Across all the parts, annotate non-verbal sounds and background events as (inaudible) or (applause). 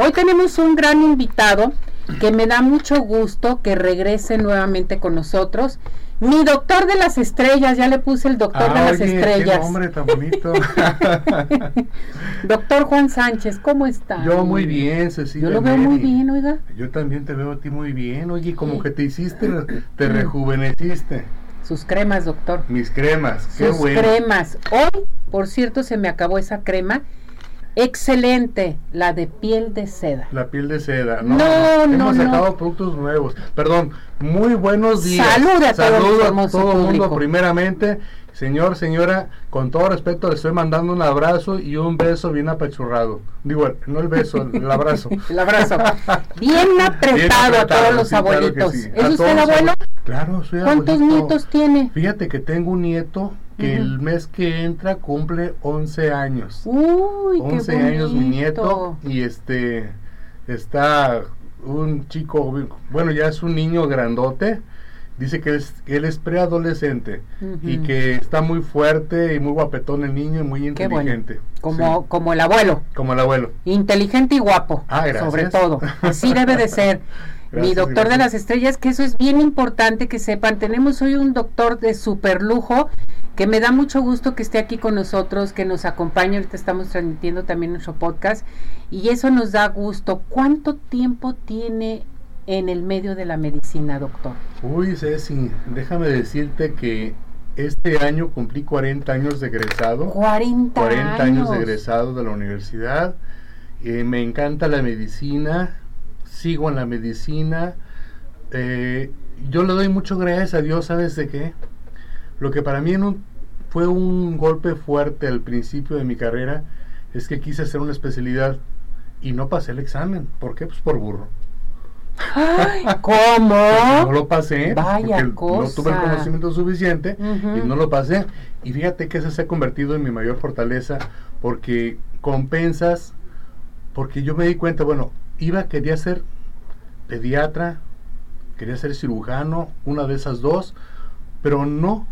Hoy tenemos un gran invitado que me da mucho gusto que regrese nuevamente con nosotros. Mi doctor de las estrellas, ya le puse el doctor de las estrellas. Qué nombre tan bonito. (laughs) doctor Juan Sánchez, ¿cómo está? Yo muy bien, Cecilia. Yo lo veo muy bien, oiga. Yo también te veo a ti muy bien, oye, como que te hiciste, te rejuveneciste. Sus cremas, doctor. Mis cremas, qué Sus cremas. Hoy, por cierto, se me acabó esa crema Excelente, la de piel de seda. La piel de seda. No, no, Hemos sacado productos nuevos. Perdón, muy buenos días. Salud a Saludos a todo el mundo primeramente. Señor, señora, con todo respeto le estoy mandando un abrazo y un beso bien apachurrado. Digo, no el beso, el (laughs) abrazo. el abrazo. Bien apretado, a todos los abuelitos. ¿Es usted abuelo? Claro, soy ¿Cuántos nietos tiene? Fíjate que tengo un nieto que el mes que entra cumple 11 años. Uy, 11 qué años mi nieto y este está un chico, bueno, ya es un niño grandote. Dice que él es preadolescente y que está muy fuerte y muy guapetón el niño y muy inteligente. Como, como el abuelo. Como el abuelo. Inteligente y guapo. Ah, sobre todo. Así debe de ser. (laughs) mi doctor de las estrellas, que eso es bien importante que sepan. Tenemos hoy un doctor de super lujo que me da mucho gusto que esté aquí con nosotros, que nos acompañe. Ahorita estamos transmitiendo también nuestro podcast y eso nos da gusto. ¿Cuánto tiempo tiene en el medio de la medicina, doctor? Uy, Ceci, déjame decirte que este año cumplí 40 años de egresado. 40, 40 años. de egresado de la universidad. Eh, me encanta la medicina, sigo en la medicina. Eh, yo le doy mucho gracias a Dios, ¿sabes de qué? Lo que para mí fue un golpe fuerte al principio de mi carrera es que quise hacer una especialidad y no pasé el examen. ¿Por qué? Pues por burro. (laughs) ¿Cómo? no lo pasé. Vaya No tuve el conocimiento suficiente y no lo pasé. Y fíjate que eso se ha convertido en mi mayor fortaleza porque compensas, porque yo me di cuenta, bueno, iba, quería ser pediatra, quería ser cirujano, una de esas dos, pero no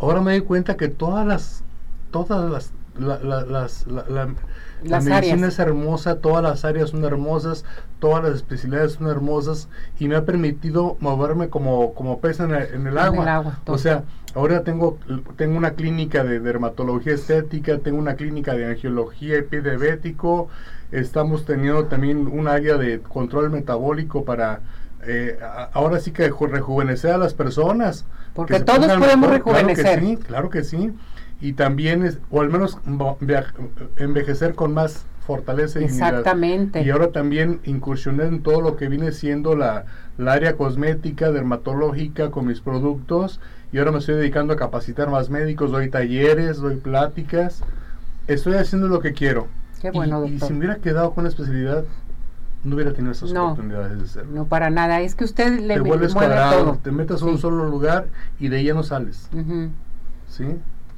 ahora me doy cuenta que todas las, todas las, la, las, la, medicina es hermosa, todas las áreas son hermosas, todas las especialidades son hermosas y me ha permitido moverme como, como pez en el, agua. o sea, ahora tengo, tengo una clínica de dermatología estética, tengo una clínica de angiología diabético, estamos teniendo también un área de control metabólico para eh, ahora sí que rejuvenecer a las personas. Porque todos podemos rejuvenecer. Claro que sí, claro que sí. Y también, es, o al menos envejecer con más fortaleza y Exactamente. Y ahora también incursioné en todo lo que viene siendo la, área cosmética, dermatológica con mis productos. Y ahora me estoy dedicando a capacitar más médicos, doy talleres, doy pláticas. Estoy haciendo lo que quiero. Qué bueno, y, y si me hubiera quedado con la especialidad, no hubiera tenido esas oportunidades de hacerlo. No, para nada. Es que usted le te vuelves cuadrado, te metes a un solo lugar y de ya no sales. ¿Sí?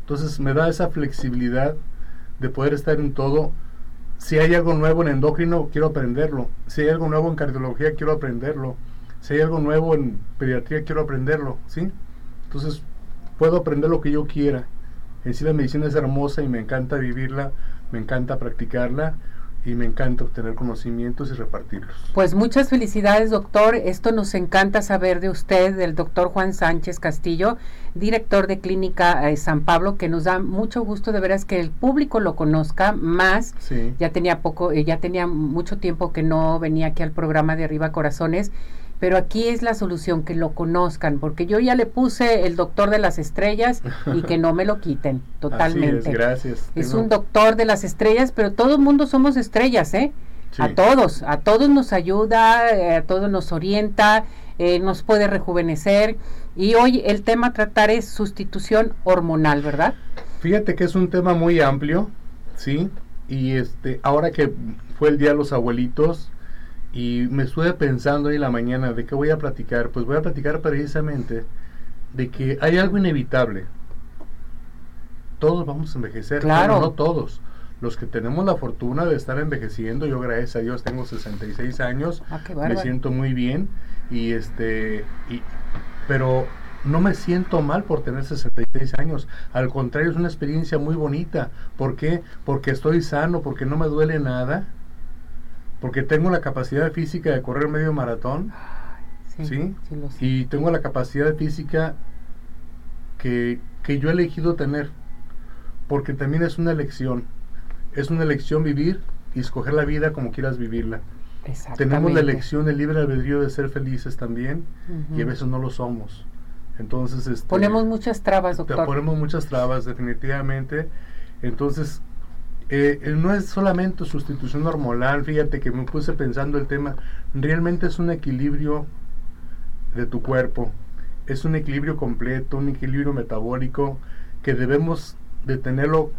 Entonces me da esa flexibilidad de poder estar en todo. Si hay algo nuevo en endocrino, quiero aprenderlo. Si hay algo nuevo en cardiología, quiero aprenderlo. Si hay algo nuevo en pediatría, quiero aprenderlo. ¿Sí? Entonces puedo aprender lo que yo quiera. En sí la medicina es hermosa y me encanta vivirla, me encanta practicarla y me encanta obtener conocimientos y repartirlos. Pues muchas felicidades, doctor. Esto nos encanta saber de usted, del doctor Juan Sánchez Castillo, director de Clínica eh, San Pablo, que nos da mucho gusto de veras que el público lo conozca más. Ya tenía poco, eh, ya tenía mucho tiempo que no venía aquí al programa de Arriba Corazones pero aquí es la solución, que lo conozcan, porque yo ya le puse el doctor de las estrellas y que no me lo quiten (laughs) totalmente. es, gracias. Es un doctor de las estrellas, pero todo el mundo somos estrellas, ¿eh? A todos, a todos nos ayuda, eh, a todos nos orienta, eh, nos puede rejuvenecer. Y hoy el tema a tratar es sustitución hormonal, ¿verdad? Fíjate que es un tema muy amplio, ¿sí? Y este, ahora que fue el Día de los Abuelitos, y me estuve pensando ahí en la mañana de qué voy a platicar. Pues voy a platicar precisamente de que hay algo inevitable. Todos vamos a envejecer, claro. no todos. Los que tenemos la fortuna de estar envejeciendo, yo gracias a Dios tengo 66 años, ah, me siento muy bien y este y, pero no me siento mal por tener 66 años. Al contrario, es una experiencia muy bonita. ¿Por qué? Porque estoy sano, porque no me duele nada porque tengo la capacidad física de correr medio maratón, ¿sí? Y tengo la capacidad física que, que yo he elegido tener, porque también es una elección, es una elección vivir y escoger la vida como quieras vivirla. Tenemos la elección, el libre albedrío de ser felices también y a veces no lo somos. Entonces, este, ponemos muchas trabas, doctor. Ponemos muchas trabas, definitivamente. Entonces, eh, no es solamente sustitución hormonal, fíjate que me puse pensando el tema, realmente es un equilibrio de tu cuerpo, es un equilibrio completo, un equilibrio metabólico que debemos de tenerlo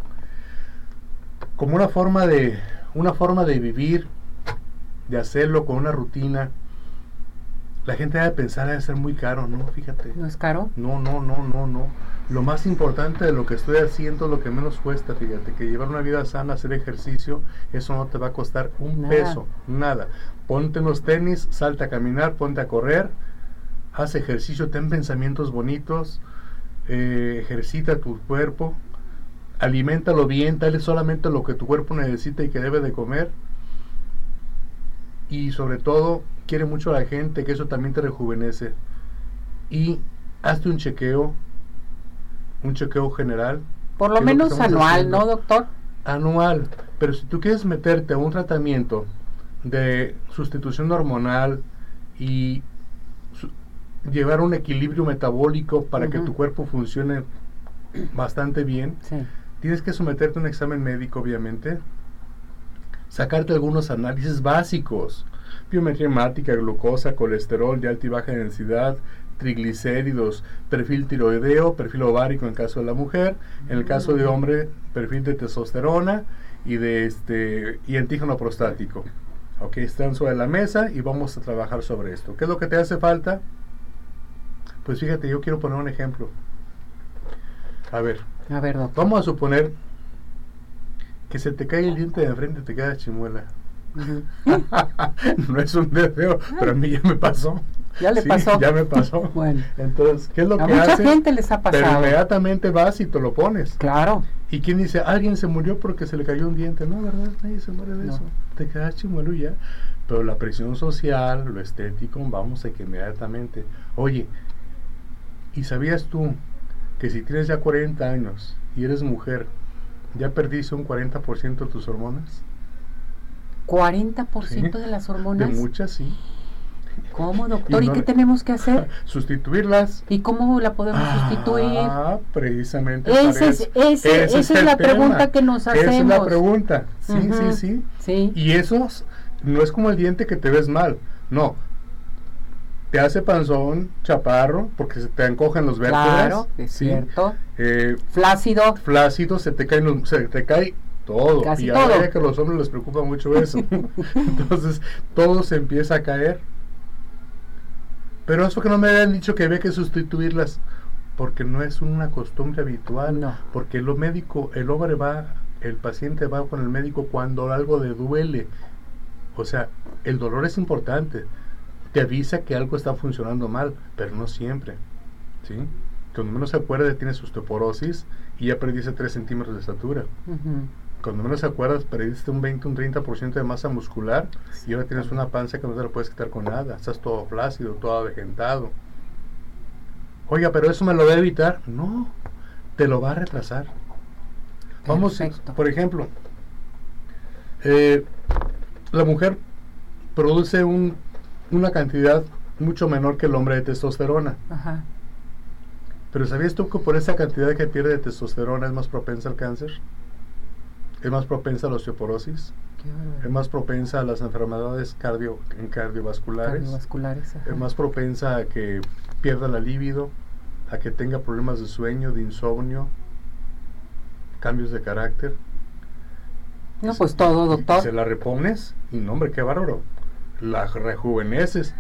como una forma de una forma de vivir, de hacerlo con una rutina. La gente debe pensar debe ser muy caro, ¿no? Fíjate. ¿No es caro? No, no, no, no, no. Lo más importante de lo que estoy haciendo, lo que menos cuesta, fíjate, que llevar una vida sana, hacer ejercicio, eso no te va a costar un peso, nada. Ponte los tenis, salta a caminar, ponte a correr, haz ejercicio, ten pensamientos bonitos, eh, ejercita tu cuerpo, aliméntalo bien, dale solamente lo que tu cuerpo necesita y que debe de comer. Y sobre todo, quiere mucho a la gente, que eso también te rejuvenece. Y hazte un chequeo, un chequeo general. Por lo menos anual, ¿no, doctor? Anual. Pero si tú quieres meterte a un tratamiento de sustitución hormonal y llevar un equilibrio metabólico para que tu cuerpo funcione bastante bien, tienes que someterte a un examen médico, obviamente, sacarte algunos análisis básicos, biometría hemática, glucosa, colesterol de alta y baja densidad, triglicéridos, perfil tiroideo, perfil ovárico en caso de la mujer, en el caso de hombre, perfil de testosterona y de este y antígeno prostático. Ok, están sobre la mesa y vamos a trabajar sobre esto. ¿Qué es lo que te hace falta? Pues fíjate, yo quiero poner un ejemplo. A ver. A ver, Vamos a suponer que se te cae el diente de enfrente y te queda chimuela. (laughs) no es un deseo, pero a mí ya me pasó. Ya le pasó. (laughs) Ya me pasó. (laughs) bueno. Entonces, ¿qué es lo a que mucha gente les ha pasado. Pero inmediatamente vas y te lo pones. Claro. ¿Y quién dice, alguien se murió porque se le cayó un diente? No, ¿verdad? Nadie se muere de eso. Te quedas chimuelo y ya. Pero la presión social, lo estético, vamos a que inmediatamente. Oye, ¿y sabías tú que si tienes ya 40 años y eres mujer, ya perdiste un 40% de tus hormonas? ¿40% de las hormonas? De muchas, sí. ¿Cómo, doctor? ¿Y, qué tenemos que hacer? (laughs) Sustituirlas. ¿Y cómo la podemos sustituir? Ah, precisamente. es, esa es, la pregunta que nos hacemos. Esa es la pregunta. Sí, sí, sí, sí. Y eso no es como el diente que te ves mal. No. Te hace panzón, chaparro, porque se te encogen los vértebras. Claro, es cierto. Eh, flácido. Flácido, se te cae, se te cae todo. y ahora que a los hombres les preocupa mucho eso. (laughs) (laughs) Entonces, todo se empieza a caer. Pero eso que no me habían dicho que había que sustituirlas, porque no es una costumbre habitual. No. Porque lo médico, el hombre va, el paciente va con el médico cuando algo le duele. O sea, el dolor es importante. Te avisa que algo está funcionando mal, pero no siempre. ¿Sí? Cuando menos se acuerda, tienes osteoporosis y ya perdiste 3 centímetros de estatura cuando menos te acuerdas, perdiste un 20, un 30% de masa muscular y ahora tienes una panza que no te la puedes quitar con nada. Estás todo flácido, todo avejentado. Oiga, pero eso me lo va a evitar. No, te lo va a retrasar. Vamos, por ejemplo, eh, la mujer produce un, una cantidad mucho menor que el hombre de testosterona. Ajá. Pero ¿sabías tú que por esa cantidad que pierde de testosterona es más propensa al cáncer? Es más propensa a la osteoporosis, es más propensa a las enfermedades cardio, cardiovasculares, es más propensa a que pierda la libido, a que tenga problemas de sueño, de insomnio, cambios de carácter. No, pues todo, doctor. Se la repones y no, hombre, qué bárbaro. La rejuveneces.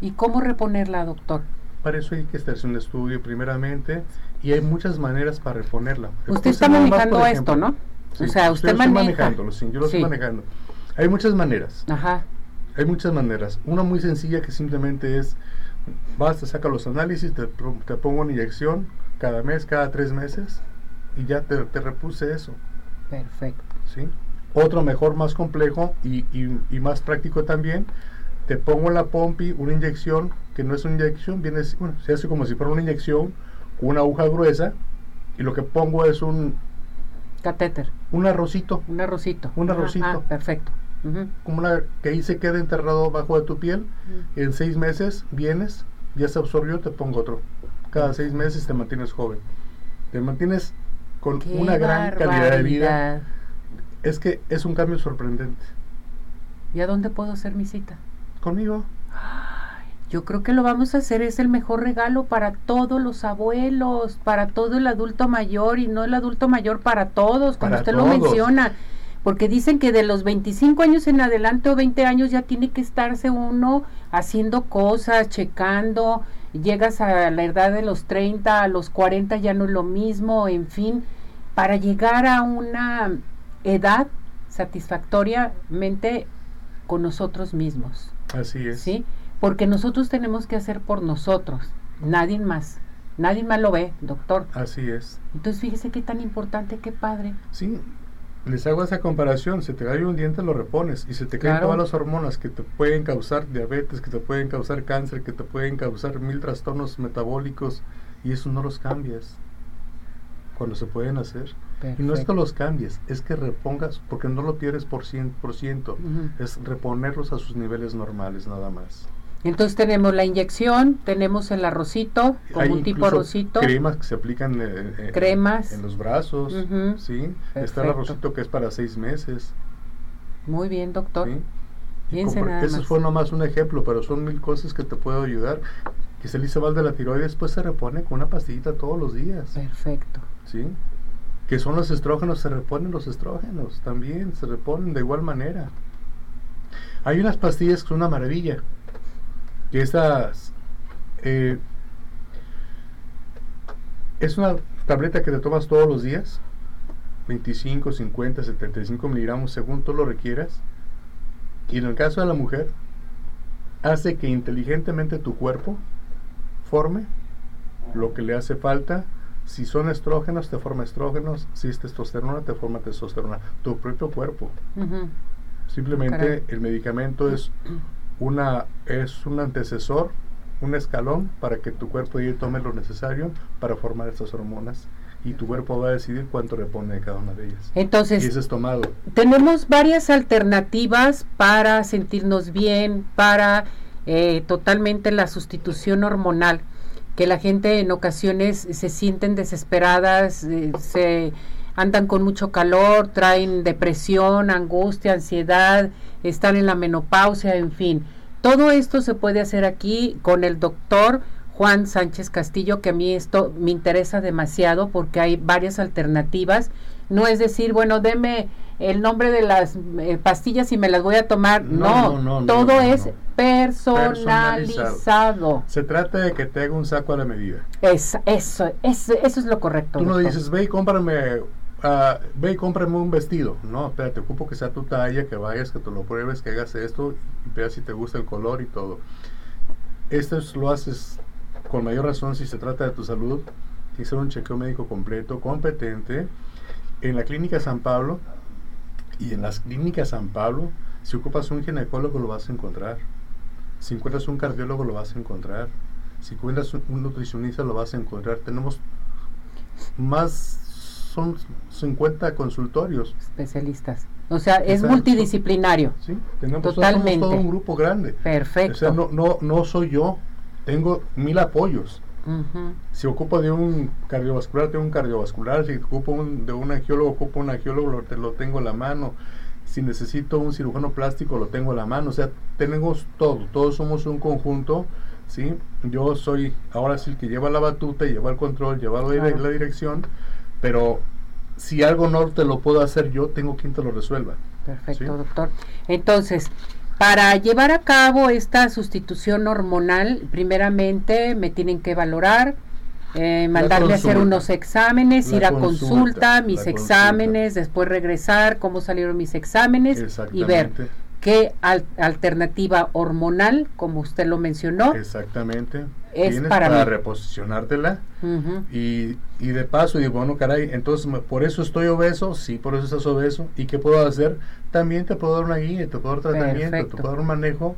¿Y cómo reponerla, doctor? Para eso hay que hacerse un estudio primeramente y hay muchas maneras para reponerla. Usted está manejando esto, ¿no? O sea, usted maneja. manejándolo, sí, yo lo estoy manejando. Hay muchas maneras. Ajá. Hay muchas maneras. Una muy sencilla que simplemente es, vas, te saca los análisis, te, te pongo una inyección cada mes, cada tres meses, y ya te, te repuse eso. Perfecto. ¿Sí? otro mejor, más complejo y, y, más práctico también. Te pongo la pompi, una inyección, que no es una inyección, viene, bueno, se hace como si fuera una inyección con una aguja gruesa y lo que pongo es un catéter. Un arrocito. Un arrocito. Un arrocito. Ah, perfecto. Como una que ahí se quede enterrado bajo de tu piel. En seis meses vienes, ya se absorbió, te pongo otro. Cada seis meses te mantienes joven. Te mantienes con una gran calidad de vida. Es que es un cambio sorprendente. ¿Y a dónde puedo hacer mi cita? Conmigo. Yo creo que lo vamos a hacer, es el mejor regalo para todos los abuelos, para todo el adulto mayor y no el adulto mayor para todos, como usted lo menciona. Porque dicen que de los 25 años en adelante o 20 años ya tiene que estarse uno haciendo cosas, checando, llegas a la edad de los 30, a los 40 ya no es lo mismo, en fin, para llegar a una edad satisfactoriamente con nosotros mismos. Así es. ¿Sí? Porque nosotros tenemos que hacer por nosotros, nadie más. Nadie más lo ve, doctor. Así es. Entonces fíjese qué tan importante, qué padre. Sí, les hago esa comparación, se te cae un diente lo repones y se te caen todas las hormonas que te pueden causar diabetes, que te pueden causar cáncer, que te pueden causar mil trastornos metabólicos y eso no los cambias cuando se pueden hacer. Y no es que los cambies, es que repongas, porque no lo tienes por 100%, es reponerlos a sus niveles normales nada más. Entonces tenemos la inyección, tenemos el arrocito, como un tipo arrocito. Cremas que se aplican eh, eh, cremas. En, los brazos, ¿sí? Está el arrocito que es para seis meses. Muy bien, doctor. ¿sí? Eso fue nomás un ejemplo, pero son mil cosas que te puedo ayudar. Que se le mal de la tiroides, después se repone con una pastillita todos los días. Perfecto. ¿Sí? Que son los estrógenos, se reponen los estrógenos también, se reponen de igual manera. Hay unas pastillas que son una maravilla que estas eh, es una tableta que te tomas todos los días 25, 50, 75 miligramos según tú lo requieras y en el caso de la mujer hace que inteligentemente tu cuerpo forme lo que le hace falta. Si son estrógenos te forma estrógenos si es testosterona te forma testosterona. Tu propio cuerpo. Simplemente el medicamento es una, es un antecesor, un escalón para que tu cuerpo tome lo necesario para formar estas hormonas y tu cuerpo va a decidir cuánto repone de cada una de ellas. Entonces, y es tomado. tenemos varias alternativas para sentirnos bien, para eh, totalmente la sustitución hormonal, que la gente en ocasiones se sienten desesperadas, eh, se andan con mucho calor, traen depresión, angustia, ansiedad, están en la menopausia, en fin. Todo esto se puede hacer aquí con el doctor Juan Sánchez Castillo, que a mí esto me interesa demasiado porque hay varias alternativas. No es decir, bueno, deme el nombre de las eh, pastillas y me las voy a tomar. No, todo es personalizado. Se trata de que te haga un saco a la medida. Es, eso, es, eso es lo correcto. Tú no dices, ve y cómprame uh, ve y cómprame un vestido. No, espérate, ocupo que sea tu talla, que vayas, que te lo pruebes, que hagas esto y veas si te gusta el color y todo. Esto lo haces con mayor razón si se trata de tu salud. Tienes un chequeo médico completo, competente. En la clínica San Pablo y en las clínicas San Pablo, si ocupas un ginecólogo lo vas a encontrar. Si encuentras un cardiólogo lo vas a encontrar. Si encuentras un nutricionista lo vas a encontrar. Tenemos más son 50 consultorios. Especialistas. O sea, es multidisciplinario. Sí, tenemos Totalmente. todo un grupo grande. Perfecto. O sea, no, no, no soy yo, tengo mil apoyos. Si ocupo de un cardiovascular, tengo un cardiovascular. Si ocupo un, de un angiólogo, ocupo un angiólogo, lo, lo tengo a la mano. Si necesito un cirujano plástico, lo tengo a la mano. O sea, tenemos todo. Todos somos un conjunto. ¿sí? Yo soy ahora sí el que lleva la batuta, lleva el control, lleva la dirección pero si algo no te lo puedo hacer yo, tengo quien te lo resuelva. Perfecto, doctor. Entonces, para llevar a cabo esta sustitución hormonal, primeramente me tienen que valorar, eh, mandarme a hacer unos exámenes, ir a consulta, mis exámenes, después regresar, cómo salieron mis exámenes y ver qué alternativa hormonal, como usted lo mencionó. Exactamente. Es para, reposicionártela. y, y, de paso digo, bueno, caray, entonces por eso estoy obeso, sí, por eso estás obeso. ¿Y qué puedo hacer? También te puedo dar una guía, te puedo dar tratamiento, te puedo dar un manejo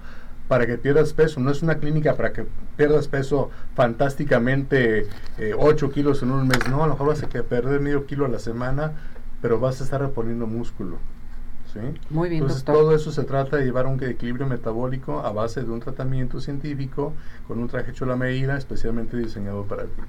para que pierdas peso. No es una clínica para que pierdas peso fantásticamente 8 eh, kilos en un mes. No, a lo mejor vas a perder medio kilo a la semana, pero vas a estar reponiendo músculo. Muy bien, Entonces todo eso se trata de llevar un equilibrio metabólico a base de un tratamiento científico con un traje hecho a la medida especialmente diseñado para ti.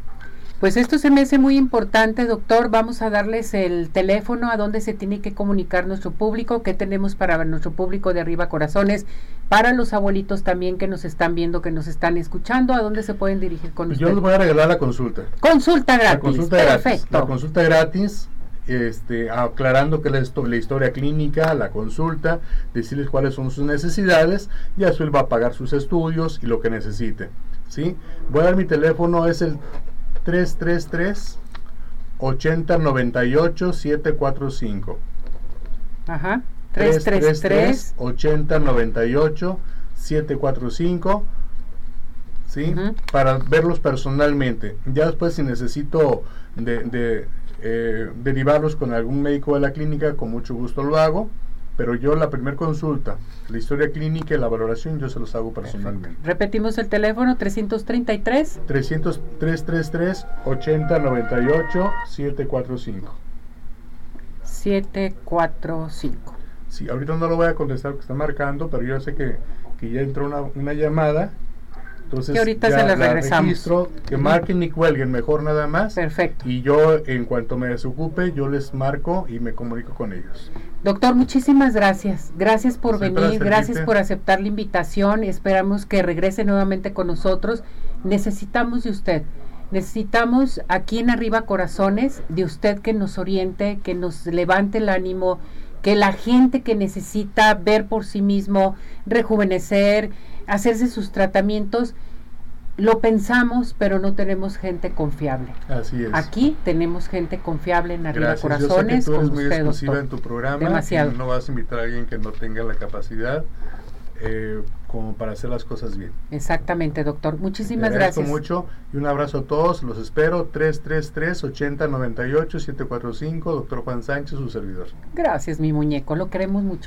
Pues esto se me hace muy importante, doctor. Vamos a darles el teléfono a donde se tiene que comunicar nuestro público, qué tenemos para nuestro público de arriba corazones, para los abuelitos también que nos están viendo, que nos están escuchando, a dónde se pueden dirigir con Yo les voy a regalar la consulta. Consulta gratis. La consulta Perfecto. gratis. La consulta gratis este, aclarando que la, la, historia clínica, la consulta, decirles cuáles son sus necesidades y a va a pagar sus estudios y lo que necesite. ¿sí? Voy a dar mi teléfono, es el 333 8098 745. Ajá. 333 8098 745. ¿Sí? Para verlos personalmente. Ya después si necesito de eh, derivarlos con algún médico de la clínica, con mucho gusto lo hago. Pero yo la primera consulta, la historia clínica y la valoración, yo se los hago personalmente. Repetimos el teléfono 333 333 8098 745. 745. Sí, ahorita no lo voy a contestar porque está marcando, pero yo sé que, que ya entró una, una llamada entonces, que ahorita se les regresamos. Registro, que marquen y cuelguen, mejor nada más. Perfecto. Y yo, en cuanto me desocupe, yo les marco y me comunico con ellos. Doctor, muchísimas gracias. Gracias por venir, gracias por aceptar la invitación. Esperamos que regrese nuevamente con nosotros. Necesitamos de usted. Necesitamos aquí en Arriba Corazones de usted que nos oriente, que nos levante el ánimo, que la gente que necesita ver por sí mismo, rejuvenecer, hacerse sus tratamientos, lo pensamos, pero no tenemos gente confiable. Así es. Aquí tenemos gente confiable en Arriba Corazones. Yo sé que tú eres muy exclusiva en tu programa. Demasiado. no vas a invitar a alguien que no tenga la capacidad eh, como para hacer las cosas bien. Exactamente, doctor. Muchísimas Te gracias. mucho y un abrazo a todos. Los espero 333-8098-745, doctor Juan Sánchez, su servidor. Gracias, mi muñeco. Lo queremos mucho.